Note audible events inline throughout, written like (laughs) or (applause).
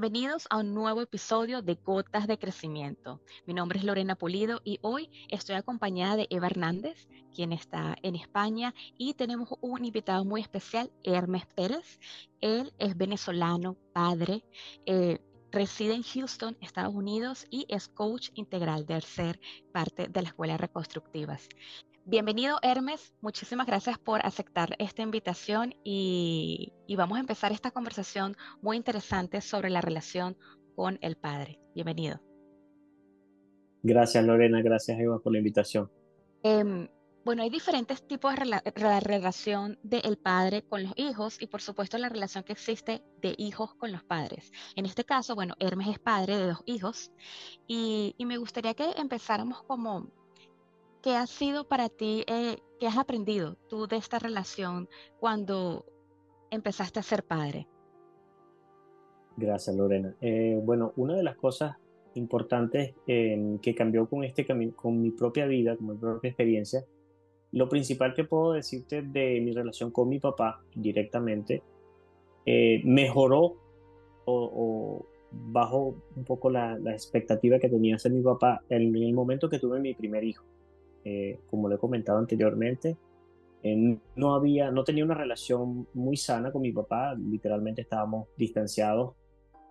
Bienvenidos a un nuevo episodio de Gotas de Crecimiento. Mi nombre es Lorena Pulido y hoy estoy acompañada de Eva Hernández, quien está en España, y tenemos un invitado muy especial, Hermes Pérez. Él es venezolano, padre, eh, reside en Houston, Estados Unidos, y es coach integral del ser parte de la Escuela Reconstructivas. Bienvenido Hermes, muchísimas gracias por aceptar esta invitación y, vamos a empezar esta conversación muy interesante sobre la relación con el Padre. Bienvenido. Gracias Lorena, gracias Eva por la invitación. Em, bueno, hay diferentes tipos de la relación del padre con los hijos y por supuesto la relación que existe de hijos con los padres. En este caso, bueno, Hermes es padre de dos hijos y, y me gustaría que empezáramos como ¿qué ha sido para ti, eh, qué has aprendido tú de esta relación cuando empezaste a ser padre? Gracias, Lorena. Eh, bueno, una de las cosas importantes que cambió con, este, con mi propia vida, con mi propia experiencia, lo principal que puedo decirte de mi relación con mi papá directamente, eh, mejoró o, bajó un poco la, expectativa que tenía hacia mi papá en el momento que tuve mi primer hijo. Eh, como lo he comentado anteriormente, eh, no había, no tenía una relación muy sana con mi papá, literalmente estábamos distanciados,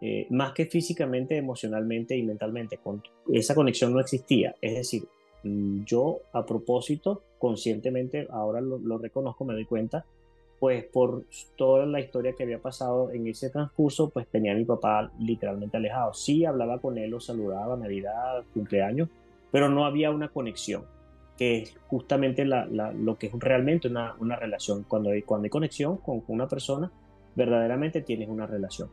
eh, más que físicamente, emocionalmente y mentalmente. Con, esa conexión no existía. Es decir, mm, yo a propósito, conscientemente, ahora lo, lo reconozco, me doy cuenta, pues por toda la historia que había pasado en ese transcurso, pues tenía a mi papá literalmente alejado. Sí, hablaba con él, lo saludaba, Navidad, cumpleaños, pero no había una conexión que es justamente lo que es realmente una, una, relación. Cuando hay, cuando hay conexión con, una persona, verdaderamente tienes una relación.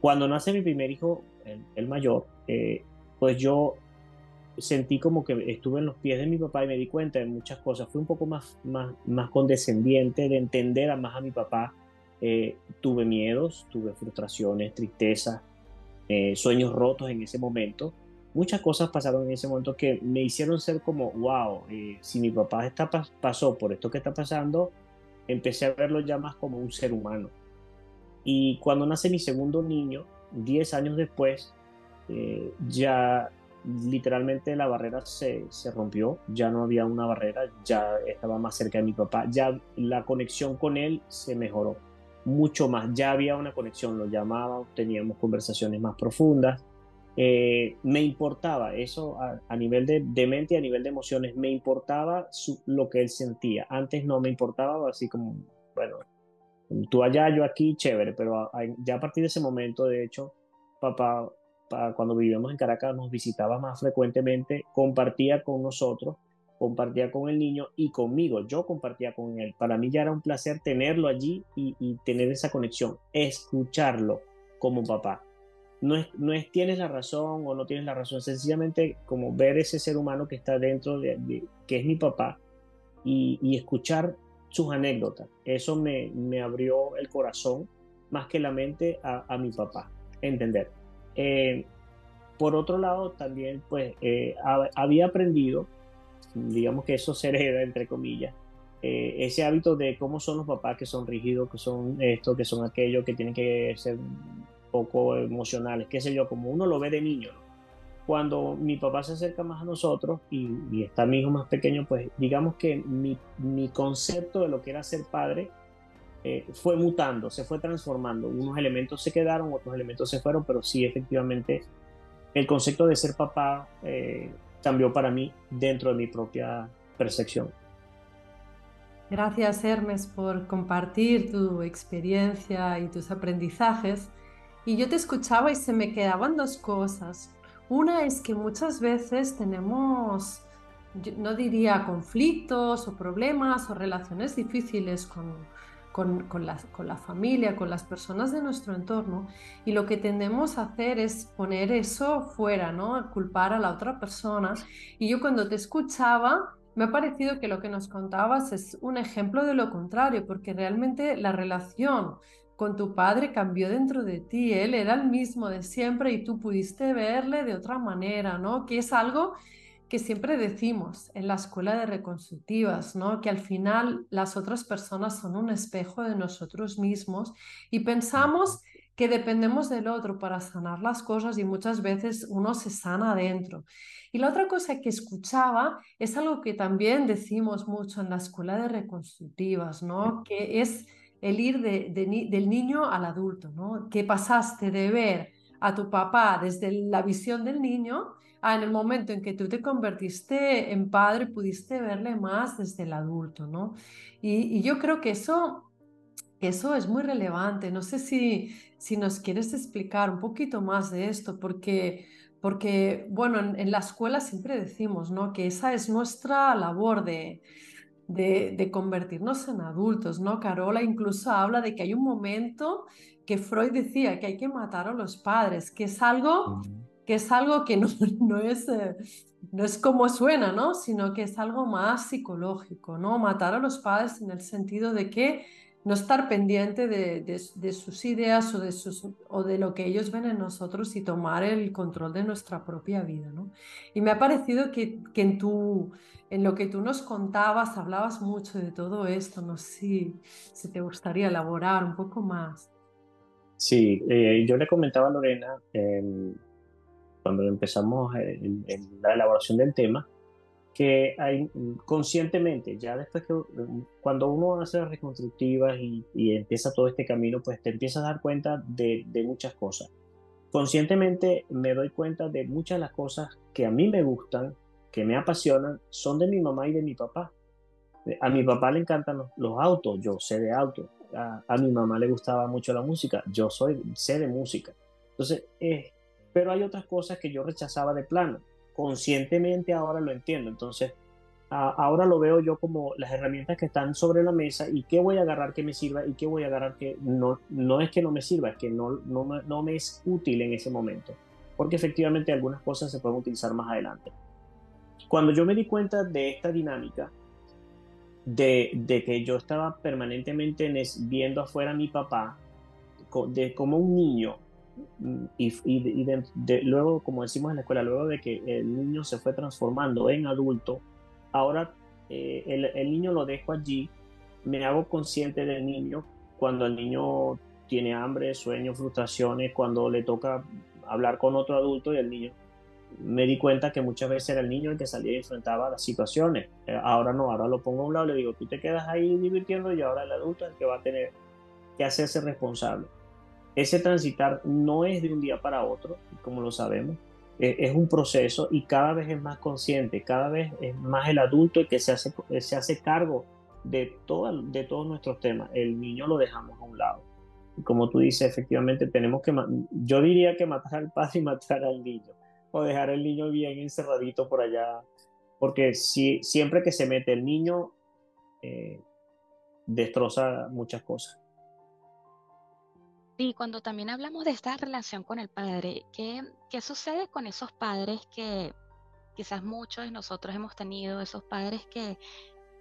Cuando nace mi primer hijo, el, mayor, eh, pues yo sentí como que estuve en los pies de mi papá y me di cuenta de muchas cosas. Fui un poco más, más, más condescendiente de entender a más a mi papá. Eh, tuve miedos, tuve frustraciones, tristezas, eh, sueños rotos en ese momento muchas cosas pasaron en ese momento que me hicieron ser como, wow, eh, si mi papá está, pasó por esto que está pasando, empecé a verlo ya más como un ser humano. Y cuando nace mi segundo niño, 10 años después, eh, ya literalmente la barrera se, se, rompió, ya no había una barrera, ya estaba más cerca de mi papá, ya la conexión con él se mejoró mucho más, ya había una conexión, lo llamábamos, teníamos conversaciones más profundas, eh, me importaba eso a, nivel de, mente y a nivel de emociones, me importaba lo que él sentía. Antes no me importaba, así como, bueno, tú allá, yo aquí, chévere, pero ya a partir de ese momento, de hecho, papá, cuando vivíamos en Caracas, nos visitaba más frecuentemente, compartía con nosotros, compartía con el niño y conmigo, yo compartía con él. Para mí ya era un placer tenerlo allí y tener esa conexión, escucharlo como papá no es, no es tienes la razón o no tienes la razón, sencillamente como ver ese ser humano que está dentro de, que es mi papá y, escuchar sus anécdotas. Eso me, me, abrió el corazón más que la mente a, mi papá, entender. Eh, por otro lado, también pues eh, había aprendido, digamos que eso se hereda, entre comillas, eh, ese hábito de cómo son los papás que son rígidos, que son esto, que son aquello, que tienen que ser poco emocionales, qué sé yo, como uno lo ve de niño. Cuando mi papá se acerca más a nosotros y, está mi hijo más pequeño, pues digamos que mi, mi concepto de lo que era ser padre eh, fue mutando, se fue transformando. Unos elementos se quedaron, otros elementos se fueron, pero sí, efectivamente, el concepto de ser papá eh, cambió para mí dentro de mi propia percepción. Gracias Hermes por compartir tu experiencia y tus aprendizajes. Y yo te escuchaba y se me quedaban dos cosas. Una es que muchas veces tenemos, no diría conflictos o problemas o relaciones difíciles con, con, la, con, la, familia, con las personas de nuestro entorno y lo que tendemos a hacer es poner eso fuera, ¿no? Culpar a la otra persona. Y yo cuando te escuchaba, me ha parecido que lo que nos contabas es un ejemplo de lo contrario, porque realmente la relación con tu padre cambió dentro de ti, él era el mismo de siempre y tú pudiste verle de otra manera, ¿no? Que es algo que siempre decimos en la escuela de reconstructivas, ¿no? Que al final las otras personas son un espejo de nosotros mismos y pensamos que dependemos del otro para sanar las cosas y muchas veces uno se sana adentro. Y la otra cosa que escuchaba es algo que también decimos mucho en la escuela de reconstructivas, ¿no? Que es el ir del niño al adulto, ¿no? Que pasaste de ver a tu papá desde la visión del niño a en el momento en que tú te convertiste en padre pudiste verle más desde el adulto, ¿no? Y, yo creo que eso, eso es muy relevante. No sé si, si nos quieres explicar un poquito más de esto, porque, porque bueno, en, la escuela siempre decimos, ¿no? Que esa es nuestra labor de, de, convertirnos en adultos, ¿no? Carola incluso habla de que hay un momento que Freud decía que hay que matar a los padres, que es algo, que, es algo que no, (laughs) no es... Eh, no es como suena, ¿no? Sino que es algo más psicológico, ¿no? Matar a los padres en el sentido de que no estar pendiente de, de, sus ideas o de, sus, o de lo que ellos ven en nosotros y tomar el control de nuestra propia vida, ¿no? Y me ha parecido que, que en, tu, en lo que tú nos contabas hablabas mucho de todo esto, no sé si, te gustaría elaborar un poco más. Sí, eh, yo le comentaba a Lorena em, cuando empezamos en, la elaboración del tema, que conscientemente, ya después que cuando uno hace las reconstructivas y, empieza todo este camino, pues te empiezas a dar cuenta de, muchas cosas. Conscientemente me doy cuenta de muchas de las cosas que a mí me gustan, que me apasionan, son de mi mamá y de mi papá. A mi papá le encantan los, autos, yo sé de autos. A, mi mamá le gustaba mucho la música, yo soy, sé de música. Entonces, es pero hay otras cosas que yo rechazaba de plano. Conscientemente ahora lo entiendo, entonces ahora lo veo yo como las herramientas que están sobre la mesa y qué voy a agarrar que me sirva y qué voy a agarrar que no, no es que no me sirva, es que no, no, no me es útil en ese momento, porque efectivamente algunas cosas se pueden utilizar más adelante. Cuando yo me di cuenta de esta dinámica, de, de que yo estaba permanentemente viendo afuera a mi papá, de como un niño y, y, luego, como decimos en la escuela, luego de que el niño se fue transformando en adulto, ahora eh, el, el, niño lo dejo allí, me hago consciente del niño cuando el niño tiene hambre, sueños, frustraciones, cuando le toca hablar con otro adulto y el niño. Me di cuenta que muchas veces era el niño el que salía y enfrentaba las situaciones. Eh, ahora no, ahora lo pongo a un lado y le digo, tú te quedas ahí divirtiendo y ahora el adulto es el que va a tener que hacerse responsable. Ese transitar no es de un día para otro, como lo sabemos, e, es un proceso y cada vez es más consciente, cada vez es más el adulto el que se hace, se hace cargo de, todo, de todos nuestros temas. El niño lo dejamos a un lado. Y como tú dices, efectivamente tenemos que, yo diría que matar al padre y matar al niño, o dejar al niño bien encerradito por allá, porque si, siempre que se mete el niño, eh, destroza muchas cosas. Y cuando también hablamos de esta relación con el padre, ¿qué, ¿qué, sucede con esos padres que quizás muchos de nosotros hemos tenido, esos padres que,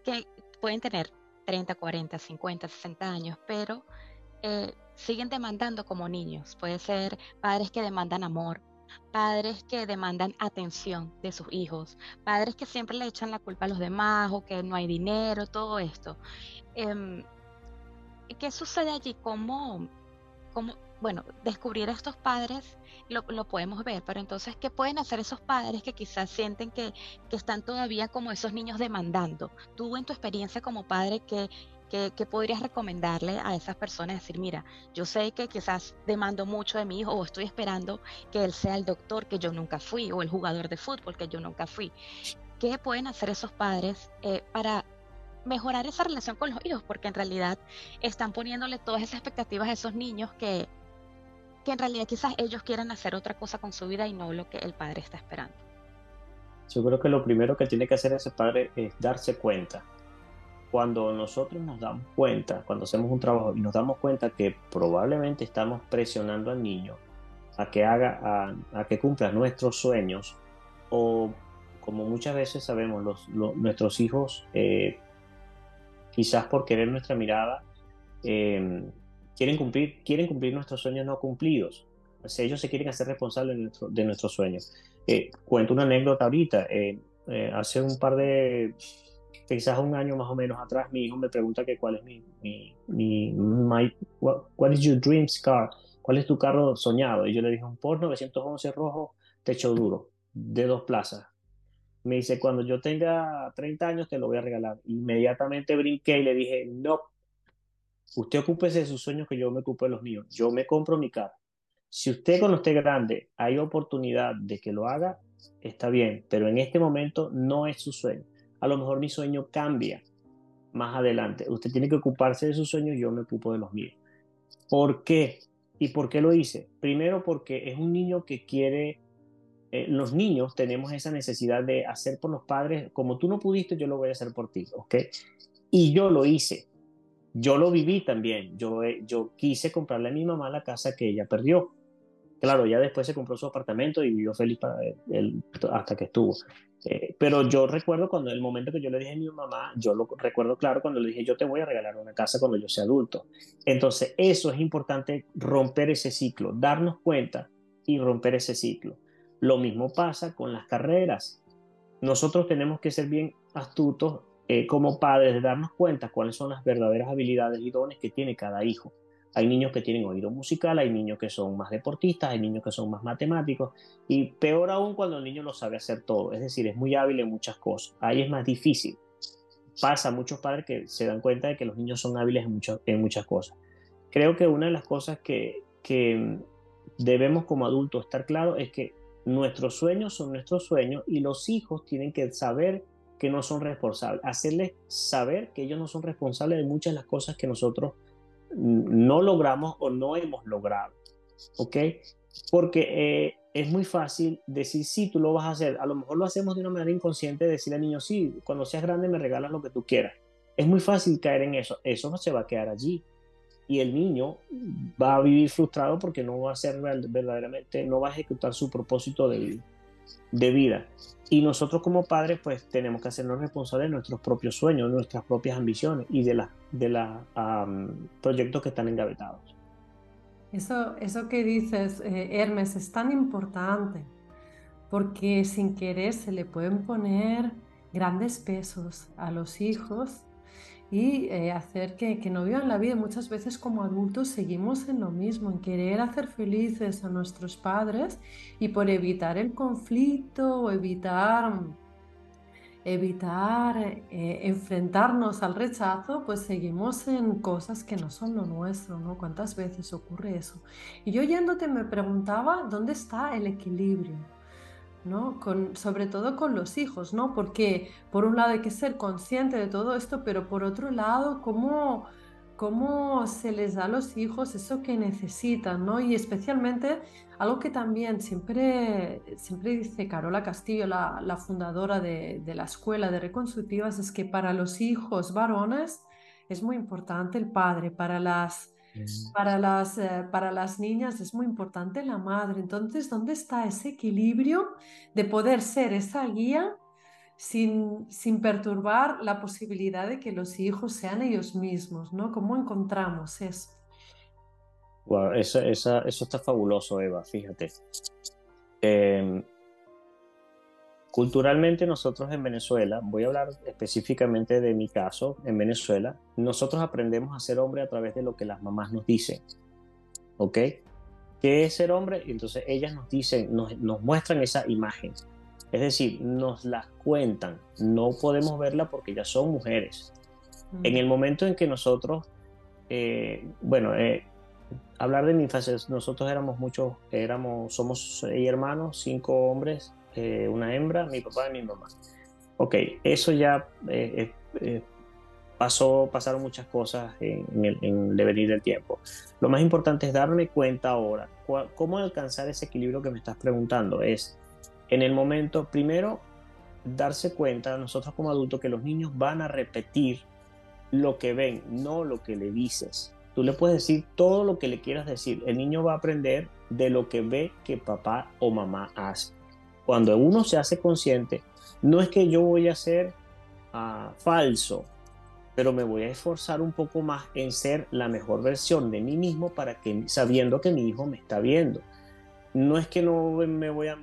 que pueden tener 30, 40, 50, 60 años, pero eh, siguen demandando como niños? Puede ser padres que demandan amor, padres que demandan atención de sus hijos, padres que siempre le echan la culpa a los demás o que no hay dinero, todo esto. Em, ¿Qué sucede allí? ¿Cómo, bueno, descubrir a estos padres lo, podemos ver, pero entonces, ¿qué pueden hacer esos padres que quizás sienten que, están todavía como esos niños demandando? Tú en tu experiencia como padre, ¿qué, qué, podrías recomendarle a esas personas? Decir, mira, yo sé que quizás demando mucho de mi hijo o estoy esperando que él sea el doctor que yo nunca fui o el jugador de fútbol que yo nunca fui. ¿Qué pueden hacer esos padres eh, para mejorar esa relación con los hijos, porque en realidad están poniéndole todas esas expectativas a esos niños que, que en realidad quizás ellos quieren hacer otra cosa con su vida y no lo que el padre está esperando. Yo creo que lo primero que tiene que hacer ese padre es darse cuenta. Cuando nosotros nos damos cuenta, cuando hacemos un trabajo y nos damos cuenta que probablemente estamos presionando al niño a que haga, a, que cumpla nuestros sueños, o como muchas veces sabemos, los, nuestros hijos eh, quizás por querer nuestra mirada, eh, quieren, cumplir, quieren cumplir nuestros sueños no cumplidos. ellos se quieren hacer responsables de, nuestros sueños. Eh, cuento una anécdota ahorita. Eh, hace un par de, quizás un año más o menos atrás, mi hijo me pregunta que cuál es mi, mi, mi my, what, is your dream car? ¿cuál es tu carro soñado? Y yo le dije, un Porsche 911 rojo, techo duro, de dos plazas. Me dice, cuando yo tenga 30 años te lo voy a regalar. Inmediatamente brinqué y le dije, no, usted ocúpese de sus sueños que yo me ocupo de los míos. Yo me compro mi carro. Si usted cuando esté grande hay oportunidad de que lo haga, está bien, pero en este momento no es su sueño. A lo mejor mi sueño cambia más adelante. Usted tiene que ocuparse de sus sueños, yo me ocupo de los míos. ¿Por qué? ¿Y por qué lo hice? Primero porque es un niño que quiere, eh, los niños tenemos esa necesidad de hacer por los padres, como tú no pudiste, yo lo voy a hacer por ti, ¿ok? Y yo lo hice, yo lo viví también, yo, eh, quise comprarle a mi mamá la casa que ella perdió. Claro, ya después se compró su apartamento y vivió feliz para él, hasta que estuvo. Eh, pero yo recuerdo cuando el momento que yo le dije a mi mamá, yo lo recuerdo claro cuando le dije, yo te voy a regalar una casa cuando yo sea adulto. Entonces, eso es importante, romper ese ciclo, darnos cuenta y romper ese ciclo. Lo mismo pasa con las carreras. Nosotros tenemos que ser bien astutos eh, como padres de darnos cuenta cuáles son las verdaderas habilidades y dones que tiene cada hijo. Hay niños que tienen oído musical, hay niños que son más deportistas, hay niños que son más matemáticos y peor aún cuando el niño lo sabe hacer todo, es decir, es muy hábil en muchas cosas. Ahí es más difícil. Pasa a muchos padres que se dan cuenta de que los niños son hábiles en, en muchas cosas. Creo que una de las cosas que, que debemos como adultos estar claros es que nuestros sueños son nuestros sueños y los hijos tienen que saber que no son responsables, hacerles saber que ellos no son responsables de muchas de las cosas que nosotros no logramos o no hemos logrado. ¿Ok? Porque eh, es muy fácil decir, sí, tú lo vas a hacer. A lo mejor lo hacemos de una manera inconsciente, decirle al niño, sí, cuando seas grande me regalas lo que tú quieras. Es muy fácil caer en eso. Eso no se va a quedar allí. Y el niño va a vivir frustrado porque no va a ser verdaderamente, no va a ejecutar su propósito de, de vida. Y nosotros como padres pues tenemos que hacernos responsables de nuestros propios sueños, nuestras propias ambiciones y de los de la, proyectos que están engavetados. Eso, eso que dices, eh, Hermes, es tan importante porque sin querer se le pueden poner grandes pesos a los hijos y eh, hacer que, que, no vivan la vida. Muchas veces como adultos seguimos en lo mismo, en querer hacer felices a nuestros padres y por evitar el conflicto o evitar, evitar eh, enfrentarnos al rechazo, pues seguimos en cosas que no son lo nuestro, ¿no? ¿Cuántas veces ocurre eso? Y yo yéndote me preguntaba, ¿dónde está el equilibrio? ¿No? Con, sobre todo con los hijos, ¿no? Porque por un lado hay que ser consciente de todo esto, pero por otro lado, ¿cómo, cómo se les da a los hijos eso que necesitan, ¿no? Y especialmente algo que también siempre, siempre dice Carola Castillo, la, la fundadora de, de, la Escuela de Reconstructivas, es que para los hijos varones es muy importante el padre, para las para las, eh, para las niñas es muy importante la madre. Entonces, ¿dónde está ese equilibrio de poder ser esa guía sin, sin perturbar la posibilidad de que los hijos sean ellos mismos? ¿no? ¿Cómo encontramos eso? eso, eso está fabuloso, Eva, fíjate. Eh, Culturalmente nosotros en Venezuela, voy a hablar específicamente de mi caso, en Venezuela, nosotros aprendemos a ser hombre a través de lo que las mamás nos dicen. ¿Ok? ¿Qué es ser hombre? Entonces ellas nos dicen, nos, nos muestran esa imagen. Es decir, nos la cuentan. No podemos verla porque ya son mujeres. En el momento en que nosotros, eh, bueno, eh, hablar de mi infancia, nosotros éramos muchos, éramos, somos seis hermanos, cinco hombres eh, una hembra, mi papá y mi mamá. Ok, eso ya eh, eh, pasó, pasaron muchas cosas en, el, devenir del tiempo. Lo más importante es darme cuenta ahora, cómo alcanzar ese equilibrio que me estás preguntando. Es en el momento, primero, darse cuenta nosotros como adultos que los niños van a repetir lo que ven, no lo que le dices. Tú le puedes decir todo lo que le quieras decir. El niño va a aprender de lo que ve que papá o mamá hace cuando uno se hace consciente, no es que yo voy a ser ah, falso, pero me voy a esforzar un poco más en ser la mejor versión de mí mismo para que sabiendo que mi hijo me está viendo. No es que no me voy a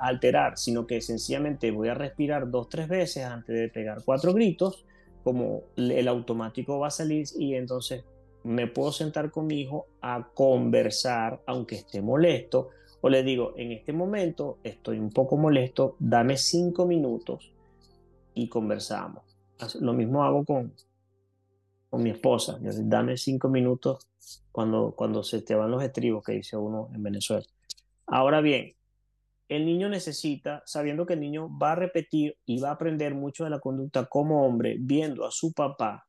alterar, sino que sencillamente voy a respirar dos, tres veces antes de pegar cuatro gritos, como el automático va a salir y entonces me puedo sentar con mi hijo a conversar, aunque esté molesto, o le digo, en este momento estoy un poco molesto, dame cinco minutos y conversamos. Lo mismo hago con, con mi esposa, dame cinco minutos cuando, cuando se te van los estribos, que dice uno en Venezuela. Ahora bien, el niño necesita, sabiendo que el niño va a repetir y va a aprender mucho de la conducta como hombre, viendo a su papá,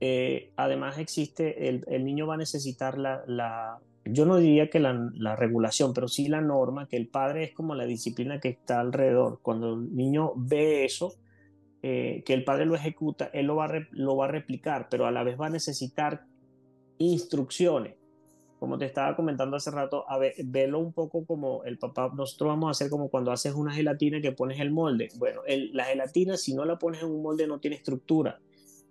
eh, además existe, el, el, niño va a necesitar la, la yo no diría que la, la, regulación, pero sí la norma, que el padre es como la disciplina que está alrededor. Cuando el niño ve eso, eh, que el padre lo ejecuta, él lo va, a lo va a replicar, pero a la vez va a necesitar instrucciones como te estaba comentando hace rato, a ver, velo un poco como el papá, nosotros vamos a hacer como cuando haces una gelatina que pones el molde. Bueno, la gelatina si no la pones en un molde no tiene estructura.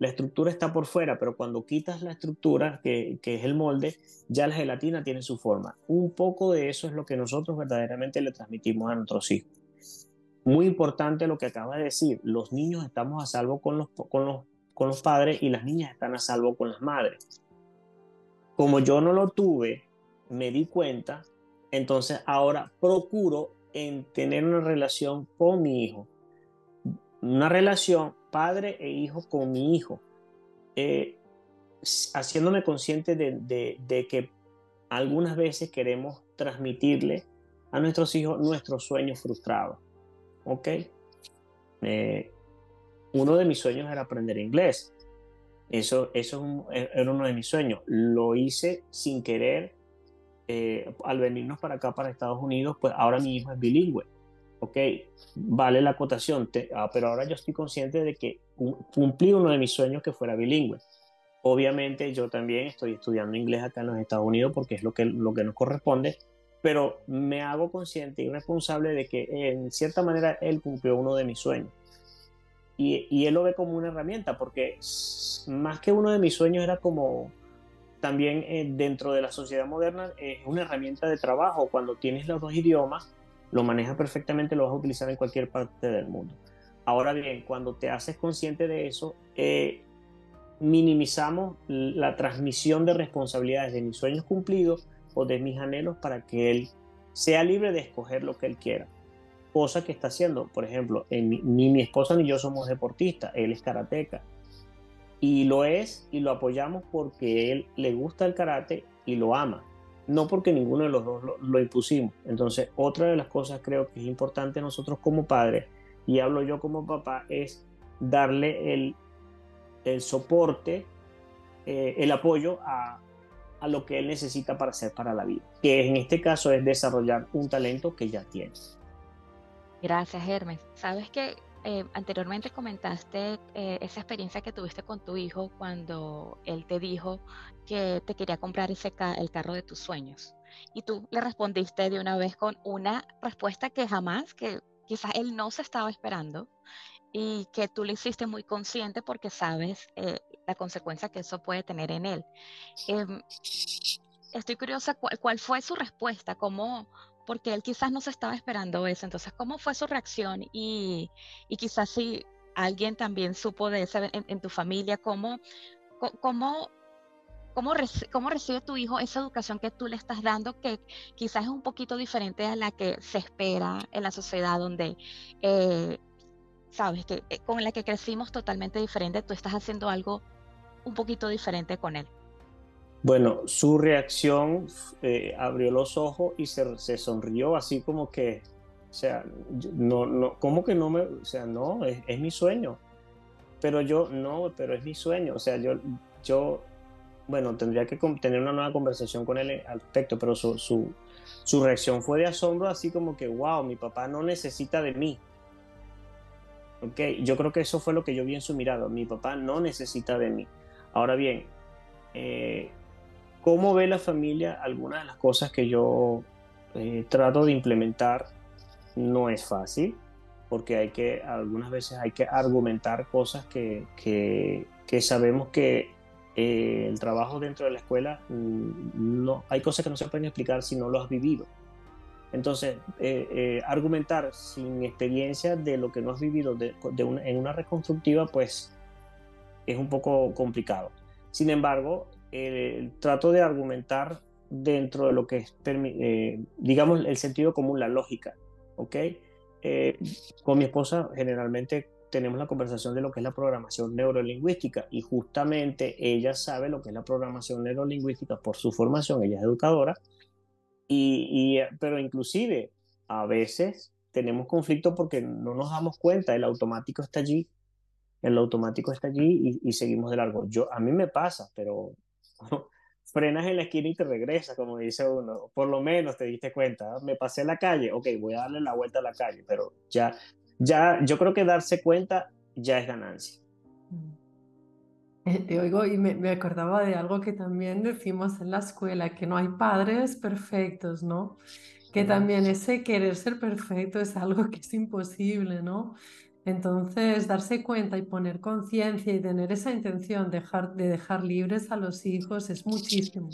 La estructura está por fuera, pero cuando quitas la estructura, que, es el molde, ya la gelatina tiene su forma. Un poco de eso es lo que nosotros verdaderamente le transmitimos a nuestros hijos. Muy importante lo que acaba de decir, los niños estamos a salvo con los, con los, con los padres y las niñas están a salvo con las madres como yo no lo tuve, me di cuenta, entonces ahora procuro en tener una relación con mi hijo, una relación padre e hijo con mi hijo, eh, haciéndome consciente de, que algunas veces queremos transmitirle a nuestros hijos nuestros sueños frustrados. ¿Ok? Eh, uno de mis sueños era aprender inglés. Eso, eso e, era uno de mis sueños. Lo hice sin querer. Eh, al venirnos para acá, para Estados Unidos, pues ahora mi hijo es bilingüe. Ok, vale la acotación, ah, pero ahora yo estoy consciente de que cumplí uno de mis sueños que fuera bilingüe. Obviamente yo también estoy estudiando inglés acá en los Estados Unidos porque es lo que, lo que nos corresponde, pero me hago consciente y responsable de que en cierta manera él cumplió uno de mis sueños. Y, él lo ve como una herramienta, porque más que uno de mis sueños era como también eh, dentro de la sociedad moderna es una herramienta de trabajo. Cuando tienes los dos idiomas, lo manejas perfectamente, lo vas a utilizar en cualquier parte del mundo. Ahora bien, cuando te haces consciente de eso, eh, minimizamos la transmisión de responsabilidades de mis sueños cumplidos o de mis anhelos para que él sea libre de escoger lo que él quiera cosa que está haciendo. Por ejemplo, ni mi esposa ni yo somos deportistas, él es karateca. Y lo es y lo apoyamos porque él le gusta el karate y lo ama, no porque ninguno de los dos lo, impusimos. Entonces, otra de las cosas creo que es importante nosotros como padres, y hablo yo como papá, es darle el, el soporte, eh, el apoyo a, a lo que él necesita para hacer para la vida, que en este caso es desarrollar un talento que ya tiene. Gracias, Hermes. Sabes que eh, anteriormente comentaste eh, esa experiencia que tuviste con tu hijo cuando él te dijo que te quería comprar ese el carro de tus sueños. Y tú le respondiste de una vez con una respuesta que jamás, que quizás él no se estaba esperando y que tú le hiciste muy consciente porque sabes eh, la consecuencia que eso puede tener en él. Em, estoy curiosa cuál, cuál, fue su respuesta, cómo, porque él quizás no se estaba esperando eso. Entonces, ¿cómo fue su reacción? Y, y quizás si alguien también supo de eso en, tu familia, ¿cómo, cómo, cómo, cómo, recibe tu hijo esa educación que tú le estás dando, que quizás es un poquito diferente a la que se espera en la sociedad donde... Eh, sabes que eh, con la que crecimos totalmente diferente, tú estás haciendo algo un poquito diferente con él. Bueno, su reacción eh, abrió los ojos y se, sonrió así como que, o sea, no, no, ¿cómo que no me, o sea, no, es, mi sueño. Pero yo, no, pero es mi sueño. O sea, yo, yo, bueno, tendría que tener una nueva conversación con él al respecto, pero su, su, su reacción fue de asombro, así como que, wow, mi papá no necesita de mí. Ok, yo creo que eso fue lo que yo vi en su mirada. Mi papá no necesita de mí. Ahora bien, eh, ¿Cómo ve la familia algunas de las cosas que yo eh, trato de implementar? No es fácil, porque hay que, algunas veces hay que argumentar cosas que, que, sabemos que eh, el trabajo dentro de la escuela, mm, no, hay cosas que no se pueden explicar si no lo has vivido. Entonces, eh, argumentar sin experiencia de lo que no has vivido de, en una reconstructiva, pues es un poco complicado. Sin embargo, trato de argumentar dentro de lo que es, eh, digamos, el sentido común, la lógica, ¿ok? Eh, con mi esposa generalmente tenemos la conversación de lo que es la programación neurolingüística y justamente ella sabe lo que es la programación neurolingüística por su formación, ella es educadora, y, pero inclusive a veces tenemos conflicto porque no nos damos cuenta, el automático está allí, el automático está allí y, y seguimos de largo. Yo, a mí me pasa, pero (laughs) frenas en la esquina y te regresas, como dice uno. Por lo menos te diste cuenta, me pasé la calle, ok, voy a darle la vuelta a la calle, pero ya, ya, yo creo que darse cuenta ya es ganancia. Eh, te oigo y me, me, acordaba de algo que también decimos en la escuela, que no hay padres perfectos, ¿no? Que también ese querer ser perfecto es algo que es imposible, ¿no? Entonces, darse cuenta y poner conciencia y tener esa intención de dejar, de dejar libres a los hijos es muchísimo.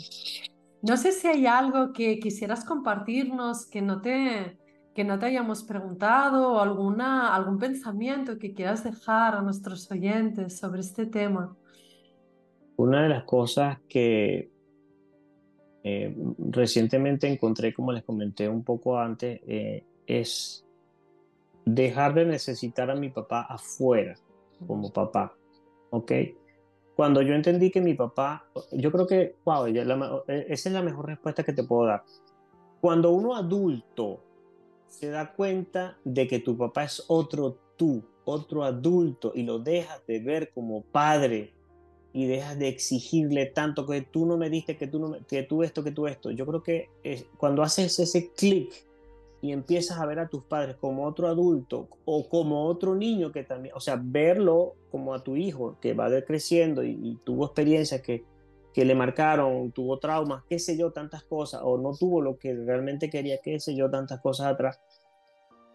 No sé si hay algo que quisieras compartirnos que no te, que no te hayamos preguntado o alguna, algún pensamiento que quieras dejar a nuestros oyentes sobre este tema. Una de las cosas que eh, recientemente encontré, como les comenté un poco antes, eh, es dejar de necesitar a mi papá afuera como papá, ¿ok? Cuando yo entendí que mi papá, yo creo que, wow, e, esa es la mejor respuesta que te puedo dar. Cuando uno adulto se da cuenta de que tu papá es otro tú, otro adulto, y lo dejas de ver como padre y dejas de exigirle tanto que tú no me diste, que tú, no que tú esto, que tú esto. Yo creo que cuando haces ese clic y empiezas a ver a tus padres como otro adulto o como otro niño que también, o sea, verlo como a tu hijo que va creciendo y, tuvo experiencias que, que le marcaron, tuvo traumas, qué sé yo, tantas cosas, o no tuvo lo que realmente quería, qué sé yo, tantas cosas atrás.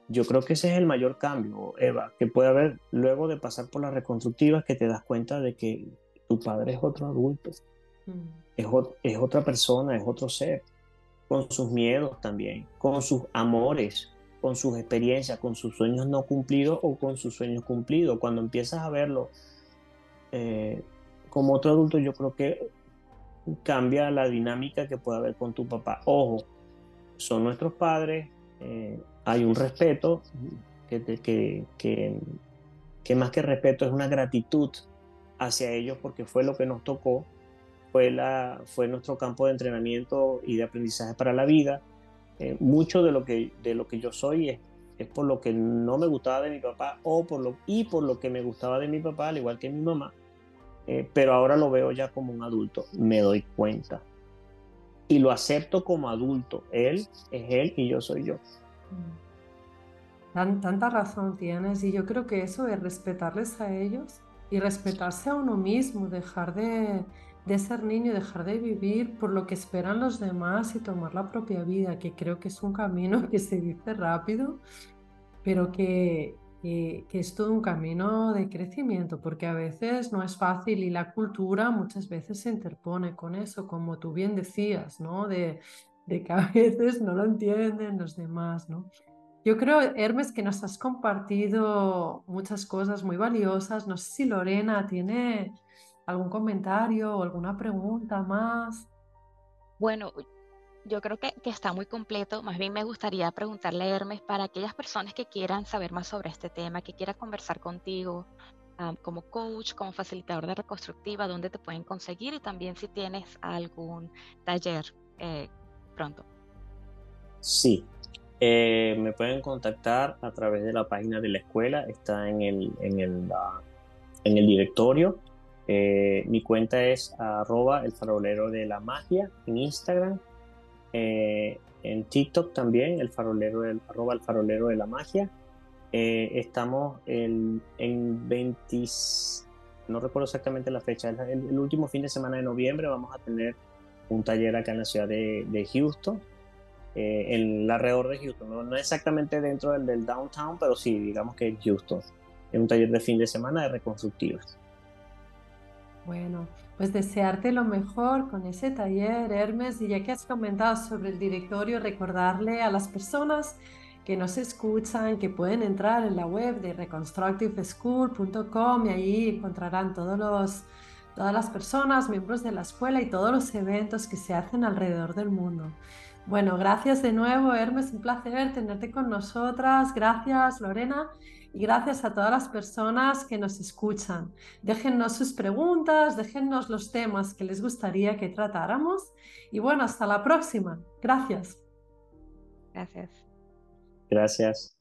Yo creo que ese es el mayor cambio, Eva, que puede haber luego de pasar por las reconstructivas, que te das cuenta de que tu padre es otro adulto, mm. es, es otra persona, es otro ser con sus miedos también, con sus amores, con sus experiencias, con sus sueños no cumplidos o con sus sueños cumplidos. Cuando empiezas a verlo eh, como otro adulto, yo creo que cambia la dinámica que puede haber con tu papá. Ojo, son nuestros padres, eh, hay un respeto, que, que, que, que más que respeto es una gratitud hacia ellos porque fue lo que nos tocó fue, la, fue nuestro campo de entrenamiento y de aprendizaje para la vida. Eh, mucho de lo, que, de lo que yo soy es, es, por lo que no me gustaba de mi papá o por lo, y por lo que me gustaba de mi papá, al igual que mi mamá. Eh, pero ahora lo veo ya como un adulto, me doy cuenta. Y lo acepto como adulto. Él es él y yo soy yo. tanta razón tienes y yo creo que eso es respetarles a ellos y respetarse a uno mismo, dejar de, de ser niño dejar de vivir por lo que esperan los demás y tomar la propia vida, que creo que es un camino (laughs) que se dice rápido, pero que, que, es todo un camino de crecimiento, porque a veces no es fácil y la cultura muchas veces se interpone con eso, como tú bien decías, ¿no? De, de que a (laughs) veces no lo entienden los demás, ¿no? Yo creo, Hermes, que nos has compartido muchas cosas muy valiosas. No sé si Lorena tiene ¿Algún comentario o alguna pregunta más? Bueno, yo creo que, está muy completo. Más bien me gustaría preguntarle a Hermes para aquellas personas que quieran saber más sobre este tema, que quieran conversar contigo como coach, como facilitador de reconstructiva, dónde te pueden conseguir y también si tienes algún taller eh, pronto. Sí, eh, me pueden contactar a través de la página de la escuela, está en el, en el, en el directorio eh, mi cuenta es arroba el farolero de la magia en Instagram. Eh, en TikTok también, el farolero el farolero de la magia. Eh, estamos en, en 20, no recuerdo exactamente la fecha, el, último fin de semana de noviembre vamos a tener un taller acá en la ciudad de, Houston, en el alrededor de Houston, no, exactamente dentro del, downtown, pero sí, digamos que en Houston. Es un taller de fin de semana de reconstructivas. Bueno, pues desearte lo mejor con ese taller, Hermes, y ya que has comentado sobre el directorio, recordarle a las personas que nos escuchan que pueden entrar en la web de reconstructiveschool.com y ahí encontrarán todos los, todas las personas, miembros de la escuela y todos los eventos que se hacen alrededor del mundo. Bueno, gracias de nuevo, Hermes, un placer tenerte con nosotras. Gracias, Lorena, y gracias a todas las personas que nos escuchan. Déjennos sus preguntas, déjennos los temas que les gustaría que tratáramos. Y bueno, hasta la próxima. Gracias. Gracias. Gracias.